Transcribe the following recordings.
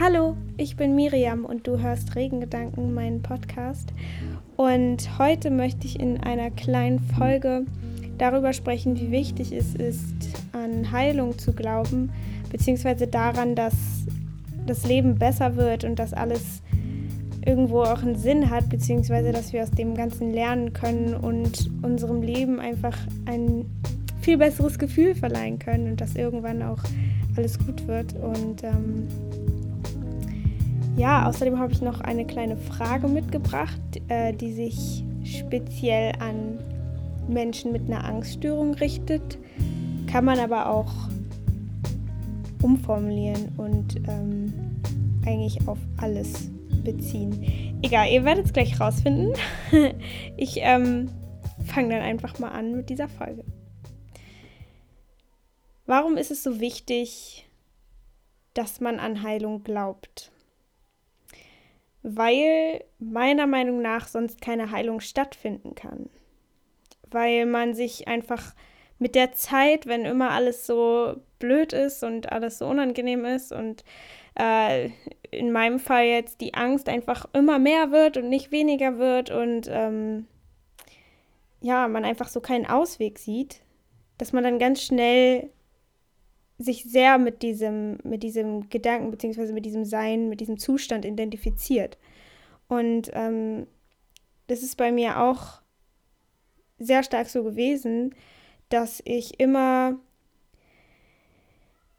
Hallo, ich bin Miriam und du hörst Regengedanken, meinen Podcast. Und heute möchte ich in einer kleinen Folge darüber sprechen, wie wichtig es ist, an Heilung zu glauben, beziehungsweise daran, dass das Leben besser wird und dass alles irgendwo auch einen Sinn hat, beziehungsweise dass wir aus dem Ganzen lernen können und unserem Leben einfach ein viel besseres Gefühl verleihen können und dass irgendwann auch alles gut wird. Und ähm, ja, außerdem habe ich noch eine kleine Frage mitgebracht, äh, die sich speziell an Menschen mit einer Angststörung richtet, kann man aber auch umformulieren und ähm, eigentlich auf alles beziehen. Egal, ihr werdet es gleich rausfinden. ich ähm, fange dann einfach mal an mit dieser Folge. Warum ist es so wichtig, dass man an Heilung glaubt? Weil meiner Meinung nach sonst keine Heilung stattfinden kann. Weil man sich einfach mit der Zeit, wenn immer alles so blöd ist und alles so unangenehm ist und äh, in meinem Fall jetzt die Angst einfach immer mehr wird und nicht weniger wird und ähm, ja, man einfach so keinen Ausweg sieht, dass man dann ganz schnell sich sehr mit diesem, mit diesem Gedanken beziehungsweise mit diesem Sein, mit diesem Zustand identifiziert. Und ähm, das ist bei mir auch sehr stark so gewesen, dass ich immer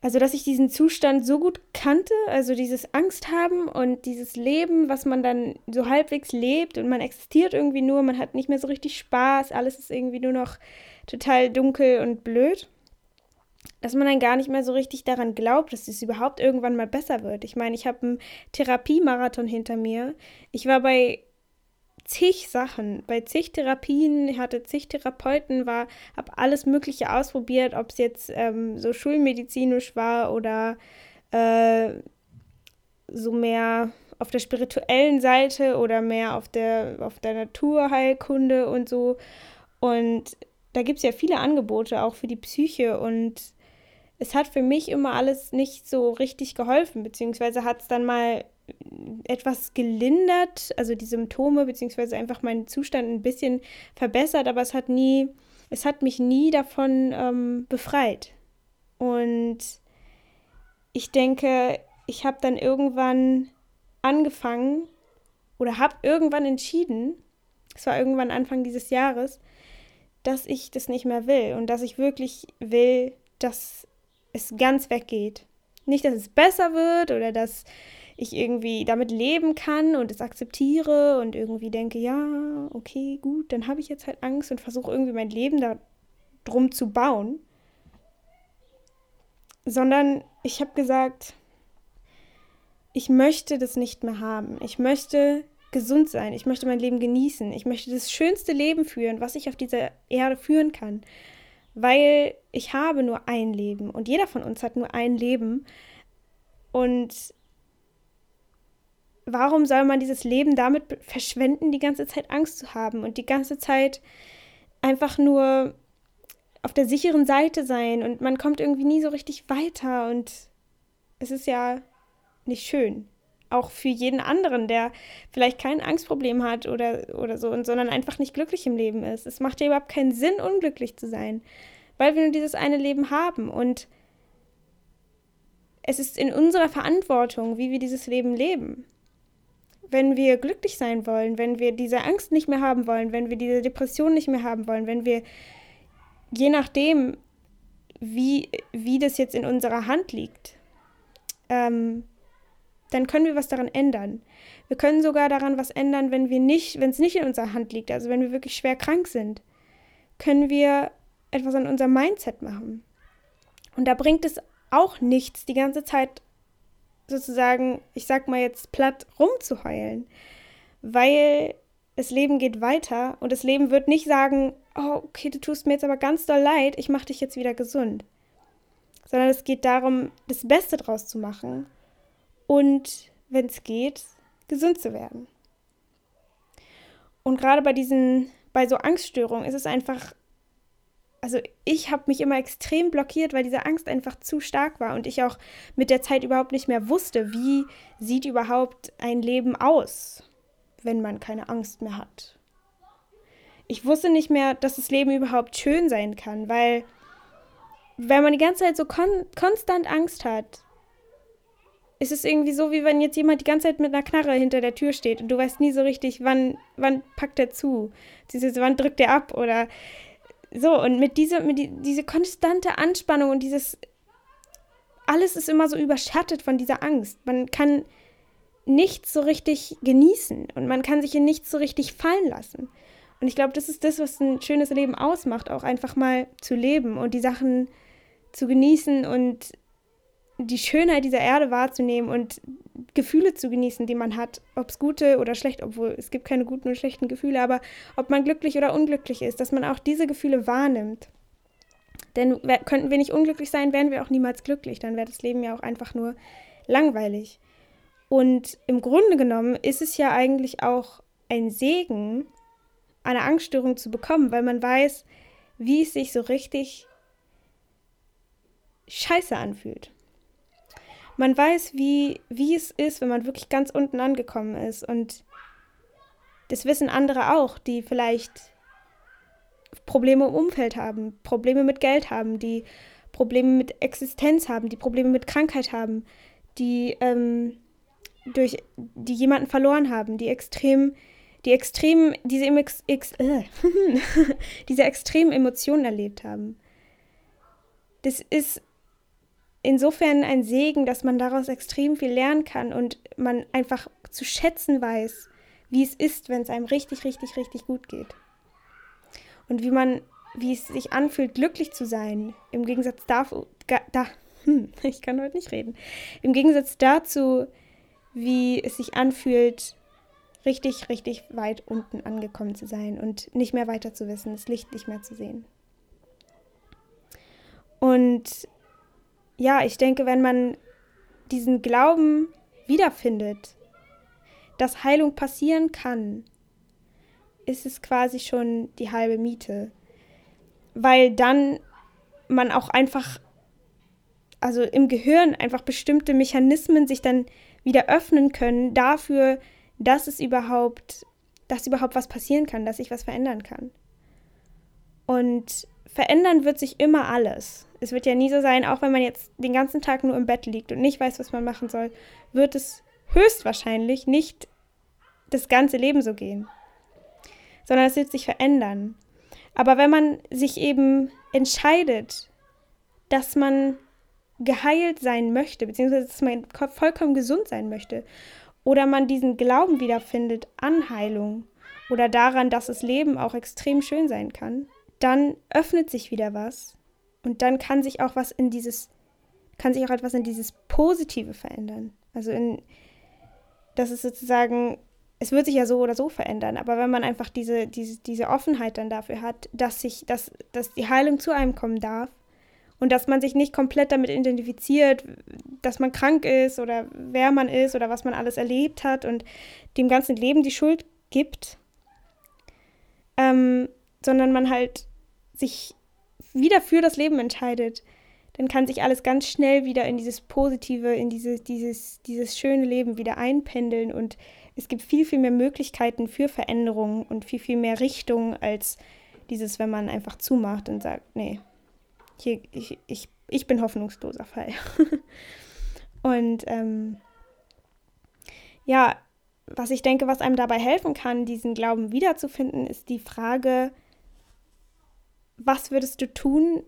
also, dass ich diesen Zustand so gut kannte, also dieses Angst haben und dieses Leben, was man dann so halbwegs lebt und man existiert irgendwie nur, man hat nicht mehr so richtig Spaß, alles ist irgendwie nur noch total dunkel und blöd, dass man dann gar nicht mehr so richtig daran glaubt, dass es überhaupt irgendwann mal besser wird. Ich meine, ich habe einen Therapiemarathon hinter mir. Ich war bei zig Sachen, bei zig Therapien, hatte zig Therapeuten, war, habe alles Mögliche ausprobiert, ob es jetzt ähm, so schulmedizinisch war oder äh, so mehr auf der spirituellen Seite oder mehr auf der, auf der Naturheilkunde und so. Und da gibt es ja viele Angebote auch für die Psyche und es hat für mich immer alles nicht so richtig geholfen, beziehungsweise hat es dann mal etwas gelindert, also die Symptome beziehungsweise einfach meinen Zustand ein bisschen verbessert, aber es hat nie, es hat mich nie davon ähm, befreit. Und ich denke, ich habe dann irgendwann angefangen oder habe irgendwann entschieden, es war irgendwann Anfang dieses Jahres, dass ich das nicht mehr will und dass ich wirklich will, dass es ganz weggeht. Nicht, dass es besser wird oder dass ich irgendwie damit leben kann und es akzeptiere und irgendwie denke, ja, okay, gut, dann habe ich jetzt halt Angst und versuche irgendwie mein Leben da drum zu bauen. Sondern ich habe gesagt, ich möchte das nicht mehr haben. Ich möchte gesund sein. Ich möchte mein Leben genießen. Ich möchte das schönste Leben führen, was ich auf dieser Erde führen kann. Weil ich habe nur ein Leben und jeder von uns hat nur ein Leben. Und warum soll man dieses Leben damit verschwenden, die ganze Zeit Angst zu haben und die ganze Zeit einfach nur auf der sicheren Seite sein und man kommt irgendwie nie so richtig weiter und es ist ja nicht schön. Auch für jeden anderen, der vielleicht kein Angstproblem hat oder, oder so, und, sondern einfach nicht glücklich im Leben ist. Es macht ja überhaupt keinen Sinn, unglücklich zu sein, weil wir nur dieses eine Leben haben und es ist in unserer Verantwortung, wie wir dieses Leben leben wenn wir glücklich sein wollen, wenn wir diese Angst nicht mehr haben wollen, wenn wir diese Depression nicht mehr haben wollen, wenn wir, je nachdem, wie, wie das jetzt in unserer Hand liegt, ähm, dann können wir was daran ändern. Wir können sogar daran was ändern, wenn wir nicht, wenn es nicht in unserer Hand liegt, also wenn wir wirklich schwer krank sind, können wir etwas an unserem Mindset machen. Und da bringt es auch nichts, die ganze Zeit sozusagen, ich sag mal jetzt platt, rumzuheulen. Weil das Leben geht weiter und das Leben wird nicht sagen, oh, okay, du tust mir jetzt aber ganz doll leid, ich mach dich jetzt wieder gesund. Sondern es geht darum, das Beste draus zu machen und, wenn es geht, gesund zu werden. Und gerade bei diesen, bei so Angststörungen ist es einfach also ich habe mich immer extrem blockiert, weil diese Angst einfach zu stark war und ich auch mit der Zeit überhaupt nicht mehr wusste, wie sieht überhaupt ein Leben aus, wenn man keine Angst mehr hat. Ich wusste nicht mehr, dass das Leben überhaupt schön sein kann, weil wenn man die ganze Zeit so kon konstant Angst hat, ist es irgendwie so, wie wenn jetzt jemand die ganze Zeit mit einer Knarre hinter der Tür steht und du weißt nie so richtig, wann, wann packt er zu, wann drückt er ab oder so, und mit dieser, mit die, diese konstante Anspannung und dieses, alles ist immer so überschattet von dieser Angst. Man kann nichts so richtig genießen und man kann sich in nichts so richtig fallen lassen. Und ich glaube, das ist das, was ein schönes Leben ausmacht, auch einfach mal zu leben und die Sachen zu genießen und die Schönheit dieser Erde wahrzunehmen und Gefühle zu genießen, die man hat, ob es gute oder schlecht, obwohl es gibt keine guten und schlechten Gefühle, aber ob man glücklich oder unglücklich ist, dass man auch diese Gefühle wahrnimmt. Denn könnten wir nicht unglücklich sein, wären wir auch niemals glücklich, dann wäre das Leben ja auch einfach nur langweilig. Und im Grunde genommen ist es ja eigentlich auch ein Segen, eine Angststörung zu bekommen, weil man weiß, wie es sich so richtig scheiße anfühlt man weiß, wie, wie es ist, wenn man wirklich ganz unten angekommen ist. Und das wissen andere auch, die vielleicht Probleme im Umfeld haben, Probleme mit Geld haben, die Probleme mit Existenz haben, die Probleme mit Krankheit haben, die ähm, durch die jemanden verloren haben, die extrem, die extrem diese, ex, ex, äh, diese extremen Emotionen erlebt haben. Das ist insofern ein Segen, dass man daraus extrem viel lernen kann und man einfach zu schätzen weiß, wie es ist, wenn es einem richtig, richtig, richtig gut geht. Und wie man, wie es sich anfühlt, glücklich zu sein, im Gegensatz dazu, da, hm, ich kann heute nicht reden, im Gegensatz dazu, wie es sich anfühlt, richtig, richtig weit unten angekommen zu sein und nicht mehr weiter zu wissen, das Licht nicht mehr zu sehen. Und ja, ich denke, wenn man diesen Glauben wiederfindet, dass Heilung passieren kann, ist es quasi schon die halbe Miete. Weil dann man auch einfach, also im Gehirn einfach bestimmte Mechanismen sich dann wieder öffnen können dafür, dass es überhaupt, dass überhaupt was passieren kann, dass sich was verändern kann. Und verändern wird sich immer alles es wird ja nie so sein, auch wenn man jetzt den ganzen Tag nur im Bett liegt und nicht weiß, was man machen soll, wird es höchstwahrscheinlich nicht das ganze Leben so gehen, sondern es wird sich verändern. Aber wenn man sich eben entscheidet, dass man geheilt sein möchte, beziehungsweise dass man vollkommen gesund sein möchte, oder man diesen Glauben wiederfindet an Heilung oder daran, dass das Leben auch extrem schön sein kann, dann öffnet sich wieder was und dann kann sich auch was in dieses, kann sich auch etwas in dieses Positive verändern. Also in, das ist sozusagen, es wird sich ja so oder so verändern, aber wenn man einfach diese, diese, diese Offenheit dann dafür hat, dass sich, dass, dass die Heilung zu einem kommen darf und dass man sich nicht komplett damit identifiziert, dass man krank ist oder wer man ist oder was man alles erlebt hat und dem ganzen Leben die Schuld gibt, ähm, sondern man halt sich wieder für das Leben entscheidet, dann kann sich alles ganz schnell wieder in dieses Positive, in dieses, dieses, dieses schöne Leben wieder einpendeln und es gibt viel, viel mehr Möglichkeiten für Veränderungen und viel, viel mehr Richtungen als dieses, wenn man einfach zumacht und sagt, nee, hier, ich, ich, ich bin hoffnungsloser Fall. und ähm, ja, was ich denke, was einem dabei helfen kann, diesen Glauben wiederzufinden, ist die Frage, was würdest du tun,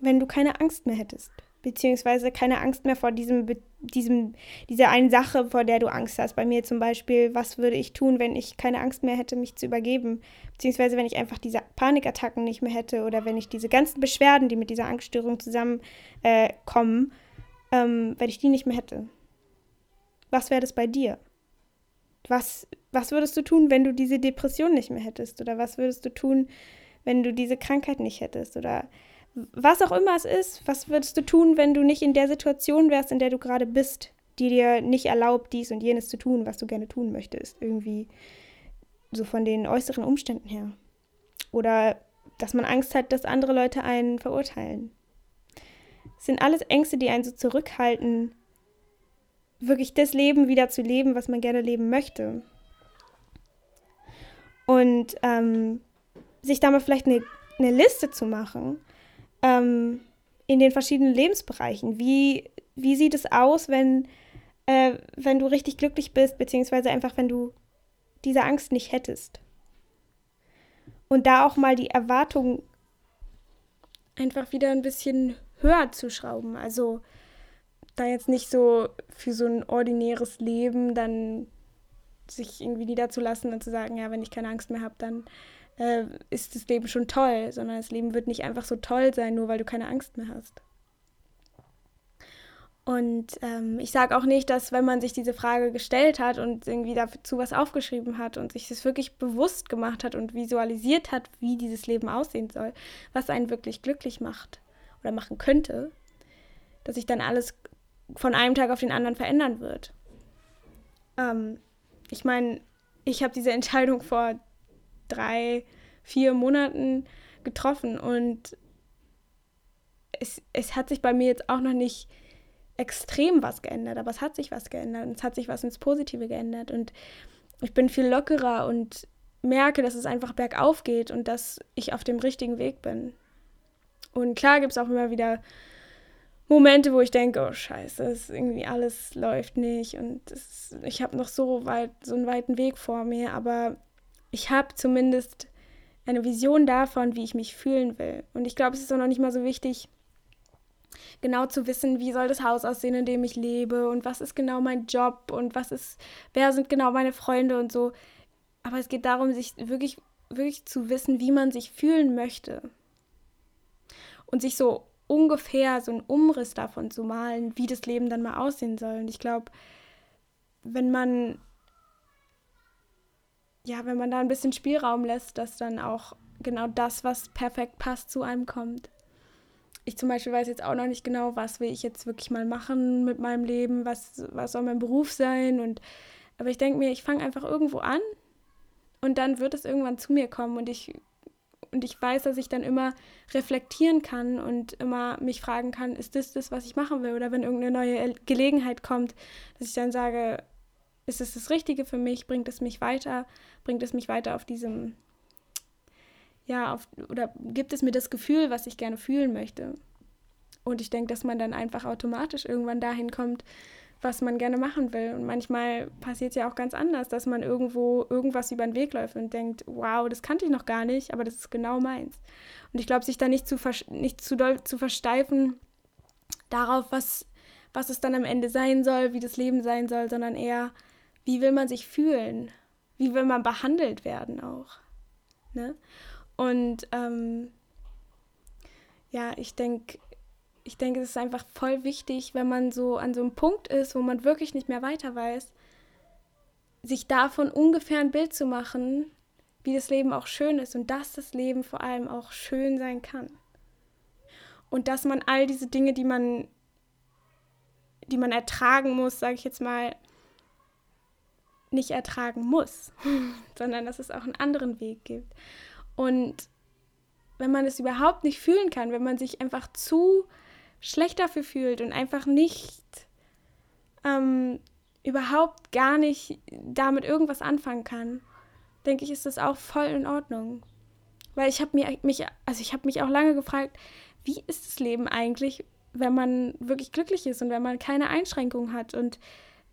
wenn du keine Angst mehr hättest? Beziehungsweise keine Angst mehr vor diesem, diesem, dieser einen Sache, vor der du Angst hast. Bei mir zum Beispiel, was würde ich tun, wenn ich keine Angst mehr hätte, mich zu übergeben? Beziehungsweise wenn ich einfach diese Panikattacken nicht mehr hätte oder wenn ich diese ganzen Beschwerden, die mit dieser Angststörung zusammenkommen, äh, ähm, wenn ich die nicht mehr hätte. Was wäre das bei dir? Was, was würdest du tun, wenn du diese Depression nicht mehr hättest? Oder was würdest du tun, wenn du diese Krankheit nicht hättest oder was auch immer es ist, was würdest du tun, wenn du nicht in der Situation wärst, in der du gerade bist, die dir nicht erlaubt, dies und jenes zu tun, was du gerne tun möchtest, irgendwie so von den äußeren Umständen her. Oder dass man Angst hat, dass andere Leute einen verurteilen. Es sind alles Ängste, die einen so zurückhalten, wirklich das Leben wieder zu leben, was man gerne leben möchte. Und ähm, sich da mal vielleicht eine, eine Liste zu machen ähm, in den verschiedenen Lebensbereichen. Wie, wie sieht es aus, wenn, äh, wenn du richtig glücklich bist, beziehungsweise einfach, wenn du diese Angst nicht hättest? Und da auch mal die Erwartungen einfach wieder ein bisschen höher zu schrauben. Also da jetzt nicht so für so ein ordinäres Leben dann sich irgendwie niederzulassen und zu sagen, ja, wenn ich keine Angst mehr habe, dann äh, ist das Leben schon toll, sondern das Leben wird nicht einfach so toll sein, nur weil du keine Angst mehr hast. Und ähm, ich sage auch nicht, dass wenn man sich diese Frage gestellt hat und irgendwie dazu was aufgeschrieben hat und sich das wirklich bewusst gemacht hat und visualisiert hat, wie dieses Leben aussehen soll, was einen wirklich glücklich macht oder machen könnte, dass sich dann alles von einem Tag auf den anderen verändern wird. Ähm, ich meine, ich habe diese Entscheidung vor drei, vier Monaten getroffen und es, es hat sich bei mir jetzt auch noch nicht extrem was geändert, aber es hat sich was geändert und es hat sich was ins Positive geändert und ich bin viel lockerer und merke, dass es einfach bergauf geht und dass ich auf dem richtigen Weg bin. Und klar gibt es auch immer wieder Momente, wo ich denke, oh scheiße, ist irgendwie alles läuft nicht und ist, ich habe noch so weit so einen weiten Weg vor mir, aber ich habe zumindest eine Vision davon, wie ich mich fühlen will. Und ich glaube, es ist auch noch nicht mal so wichtig, genau zu wissen, wie soll das Haus aussehen, in dem ich lebe und was ist genau mein Job und was ist, wer sind genau meine Freunde und so. Aber es geht darum, sich wirklich, wirklich zu wissen, wie man sich fühlen möchte. Und sich so ungefähr so einen Umriss davon zu malen, wie das Leben dann mal aussehen soll. Und ich glaube, wenn man ja, wenn man da ein bisschen Spielraum lässt, dass dann auch genau das, was perfekt passt, zu einem kommt ich zum Beispiel weiß jetzt auch noch nicht genau, was will ich jetzt wirklich mal machen mit meinem Leben, was, was soll mein Beruf sein. Und aber ich denke mir, ich fange einfach irgendwo an und dann wird es irgendwann zu mir kommen und ich und ich weiß, dass ich dann immer reflektieren kann und immer mich fragen kann, ist das das, was ich machen will? Oder wenn irgendeine neue Gelegenheit kommt, dass ich dann sage, ist es das Richtige für mich? Bringt es mich weiter? Bringt es mich weiter auf diesem ja, auf, oder gibt es mir das Gefühl, was ich gerne fühlen möchte. Und ich denke, dass man dann einfach automatisch irgendwann dahin kommt, was man gerne machen will. Und manchmal passiert es ja auch ganz anders, dass man irgendwo irgendwas über den Weg läuft und denkt, wow, das kannte ich noch gar nicht, aber das ist genau meins. Und ich glaube, sich da nicht zu, nicht zu doll zu versteifen darauf, was, was es dann am Ende sein soll, wie das Leben sein soll, sondern eher, wie will man sich fühlen? Wie will man behandelt werden auch? Ne? Und ähm, ja, ich denke, ich denke, es ist einfach voll wichtig, wenn man so an so einem Punkt ist, wo man wirklich nicht mehr weiter weiß, sich davon ungefähr ein Bild zu machen, wie das Leben auch schön ist und dass das Leben vor allem auch schön sein kann. Und dass man all diese Dinge, die man, die man ertragen muss, sage ich jetzt mal, nicht ertragen muss, sondern dass es auch einen anderen Weg gibt. Und wenn man es überhaupt nicht fühlen kann, wenn man sich einfach zu schlecht dafür fühlt und einfach nicht ähm, überhaupt gar nicht damit irgendwas anfangen kann, denke ich, ist das auch voll in Ordnung. Weil ich habe mich, also ich habe mich auch lange gefragt, wie ist das Leben eigentlich, wenn man wirklich glücklich ist und wenn man keine Einschränkungen hat. Und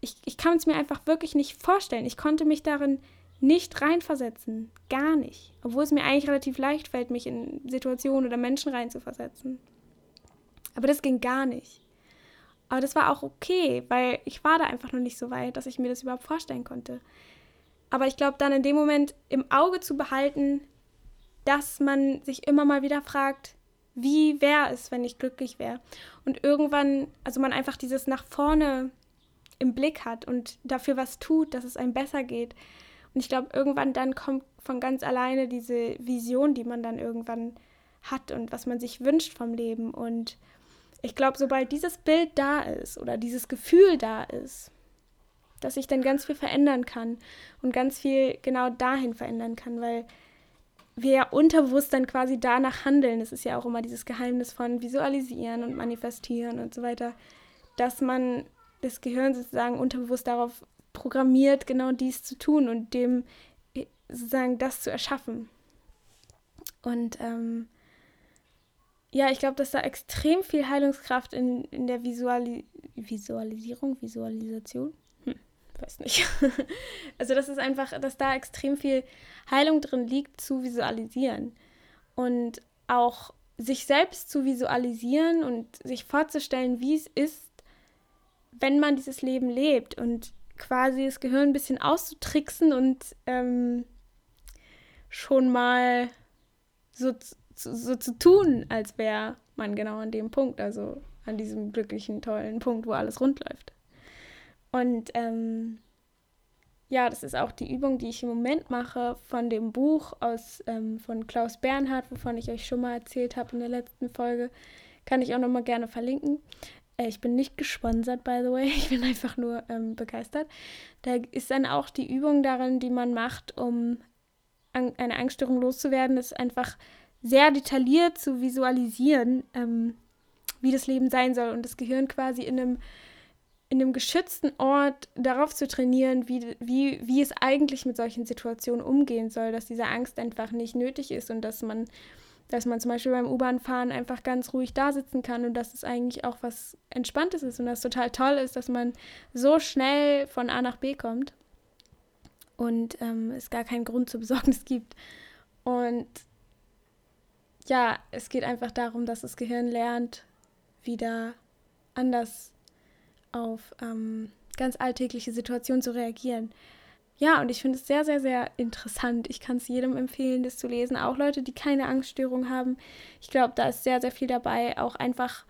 ich, ich kann es mir einfach wirklich nicht vorstellen. Ich konnte mich darin nicht reinversetzen. Gar nicht. Obwohl es mir eigentlich relativ leicht fällt, mich in Situationen oder Menschen reinzuversetzen. Aber das ging gar nicht. Aber das war auch okay, weil ich war da einfach noch nicht so weit, dass ich mir das überhaupt vorstellen konnte. Aber ich glaube, dann in dem Moment im Auge zu behalten, dass man sich immer mal wieder fragt, wie wäre es, wenn ich glücklich wäre? Und irgendwann, also man einfach dieses nach vorne im Blick hat und dafür was tut, dass es einem besser geht, und ich glaube, irgendwann dann kommt von ganz alleine diese Vision, die man dann irgendwann hat und was man sich wünscht vom Leben. Und ich glaube, sobald dieses Bild da ist oder dieses Gefühl da ist, dass ich dann ganz viel verändern kann und ganz viel genau dahin verändern kann, weil wir ja unterbewusst dann quasi danach handeln. Das ist ja auch immer dieses Geheimnis von Visualisieren und Manifestieren und so weiter, dass man das Gehirn sozusagen unterbewusst darauf programmiert, genau dies zu tun und dem sozusagen das zu erschaffen. Und ähm, ja, ich glaube, dass da extrem viel Heilungskraft in, in der Visuali Visualisierung, Visualisation, hm, weiß nicht. also das ist einfach, dass da extrem viel Heilung drin liegt, zu visualisieren. Und auch sich selbst zu visualisieren und sich vorzustellen, wie es ist, wenn man dieses Leben lebt und quasi das Gehirn ein bisschen auszutricksen und ähm, schon mal so, so, so zu tun, als wäre man genau an dem Punkt, also an diesem glücklichen, tollen Punkt, wo alles rund läuft. Und ähm, ja, das ist auch die Übung, die ich im Moment mache von dem Buch aus ähm, von Klaus Bernhard, wovon ich euch schon mal erzählt habe in der letzten Folge. Kann ich auch noch mal gerne verlinken. Äh, ich bin nicht gesponsert, by the way. Ich bin einfach nur ähm, begeistert. Da ist dann auch die Übung darin, die man macht, um an, eine Angststörung loszuwerden, ist einfach sehr detailliert zu visualisieren, ähm, wie das Leben sein soll und das Gehirn quasi in einem, in einem geschützten Ort darauf zu trainieren, wie, wie, wie es eigentlich mit solchen Situationen umgehen soll, dass diese Angst einfach nicht nötig ist und dass man dass man zum Beispiel beim U-Bahn-Fahren einfach ganz ruhig da sitzen kann und dass es eigentlich auch was Entspanntes ist und das total toll ist, dass man so schnell von A nach B kommt und ähm, es gar keinen Grund zur Besorgnis gibt. Und ja, es geht einfach darum, dass das Gehirn lernt, wieder anders auf ähm, ganz alltägliche Situationen zu reagieren. Ja, und ich finde es sehr, sehr, sehr interessant. Ich kann es jedem empfehlen, das zu lesen. Auch Leute, die keine Angststörung haben. Ich glaube, da ist sehr, sehr viel dabei. Auch einfach,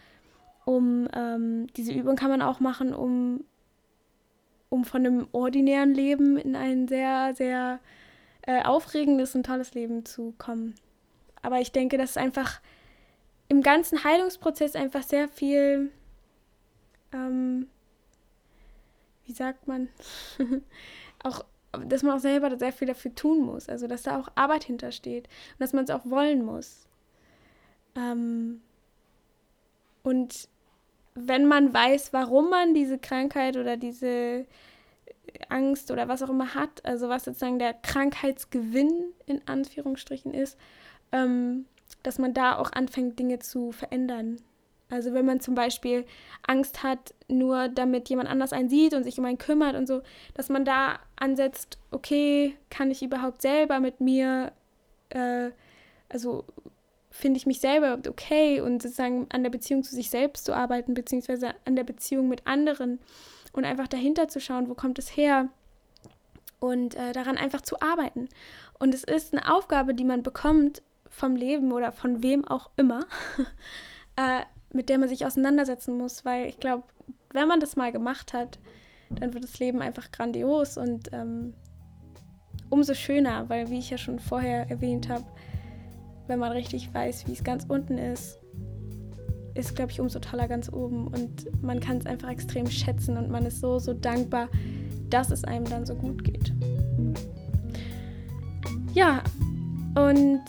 um ähm, diese Übung kann man auch machen, um, um von einem ordinären Leben in ein sehr, sehr äh, aufregendes und tolles Leben zu kommen. Aber ich denke, dass einfach im ganzen Heilungsprozess einfach sehr viel, ähm, wie sagt man, auch dass man auch selber sehr viel dafür tun muss. Also, dass da auch Arbeit hintersteht und dass man es auch wollen muss. Ähm, und wenn man weiß, warum man diese Krankheit oder diese Angst oder was auch immer hat, also was sozusagen der Krankheitsgewinn in Anführungsstrichen ist, ähm, dass man da auch anfängt, Dinge zu verändern. Also wenn man zum Beispiel Angst hat, nur damit jemand anders einen sieht und sich um einen kümmert und so, dass man da ansetzt, okay, kann ich überhaupt selber mit mir, äh, also finde ich mich selber okay und sozusagen an der Beziehung zu sich selbst zu arbeiten, beziehungsweise an der Beziehung mit anderen und einfach dahinter zu schauen, wo kommt es her und äh, daran einfach zu arbeiten. Und es ist eine Aufgabe, die man bekommt vom Leben oder von wem auch immer. äh, mit der man sich auseinandersetzen muss, weil ich glaube, wenn man das mal gemacht hat, dann wird das Leben einfach grandios und ähm, umso schöner, weil wie ich ja schon vorher erwähnt habe, wenn man richtig weiß, wie es ganz unten ist, ist, glaube ich, umso toller ganz oben und man kann es einfach extrem schätzen und man ist so, so dankbar, dass es einem dann so gut geht. Ja, und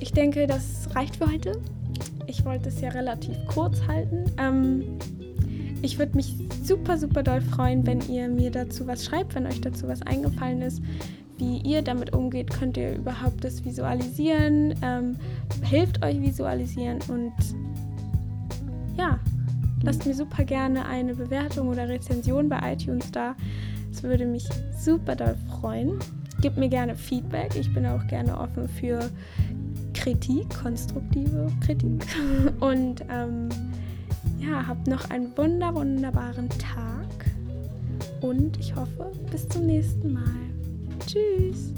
ich denke, das reicht für heute. Ich wollte es ja relativ kurz halten. Ähm, ich würde mich super, super doll freuen, wenn ihr mir dazu was schreibt, wenn euch dazu was eingefallen ist, wie ihr damit umgeht. Könnt ihr überhaupt das visualisieren? Ähm, hilft euch visualisieren und ja, lasst mir super gerne eine Bewertung oder Rezension bei iTunes da. Das würde mich super doll freuen. Gebt mir gerne Feedback. Ich bin auch gerne offen für Kritik, konstruktive Kritik. Und ähm, ja, habt noch einen wunder, wunderbaren Tag. Und ich hoffe, bis zum nächsten Mal. Tschüss.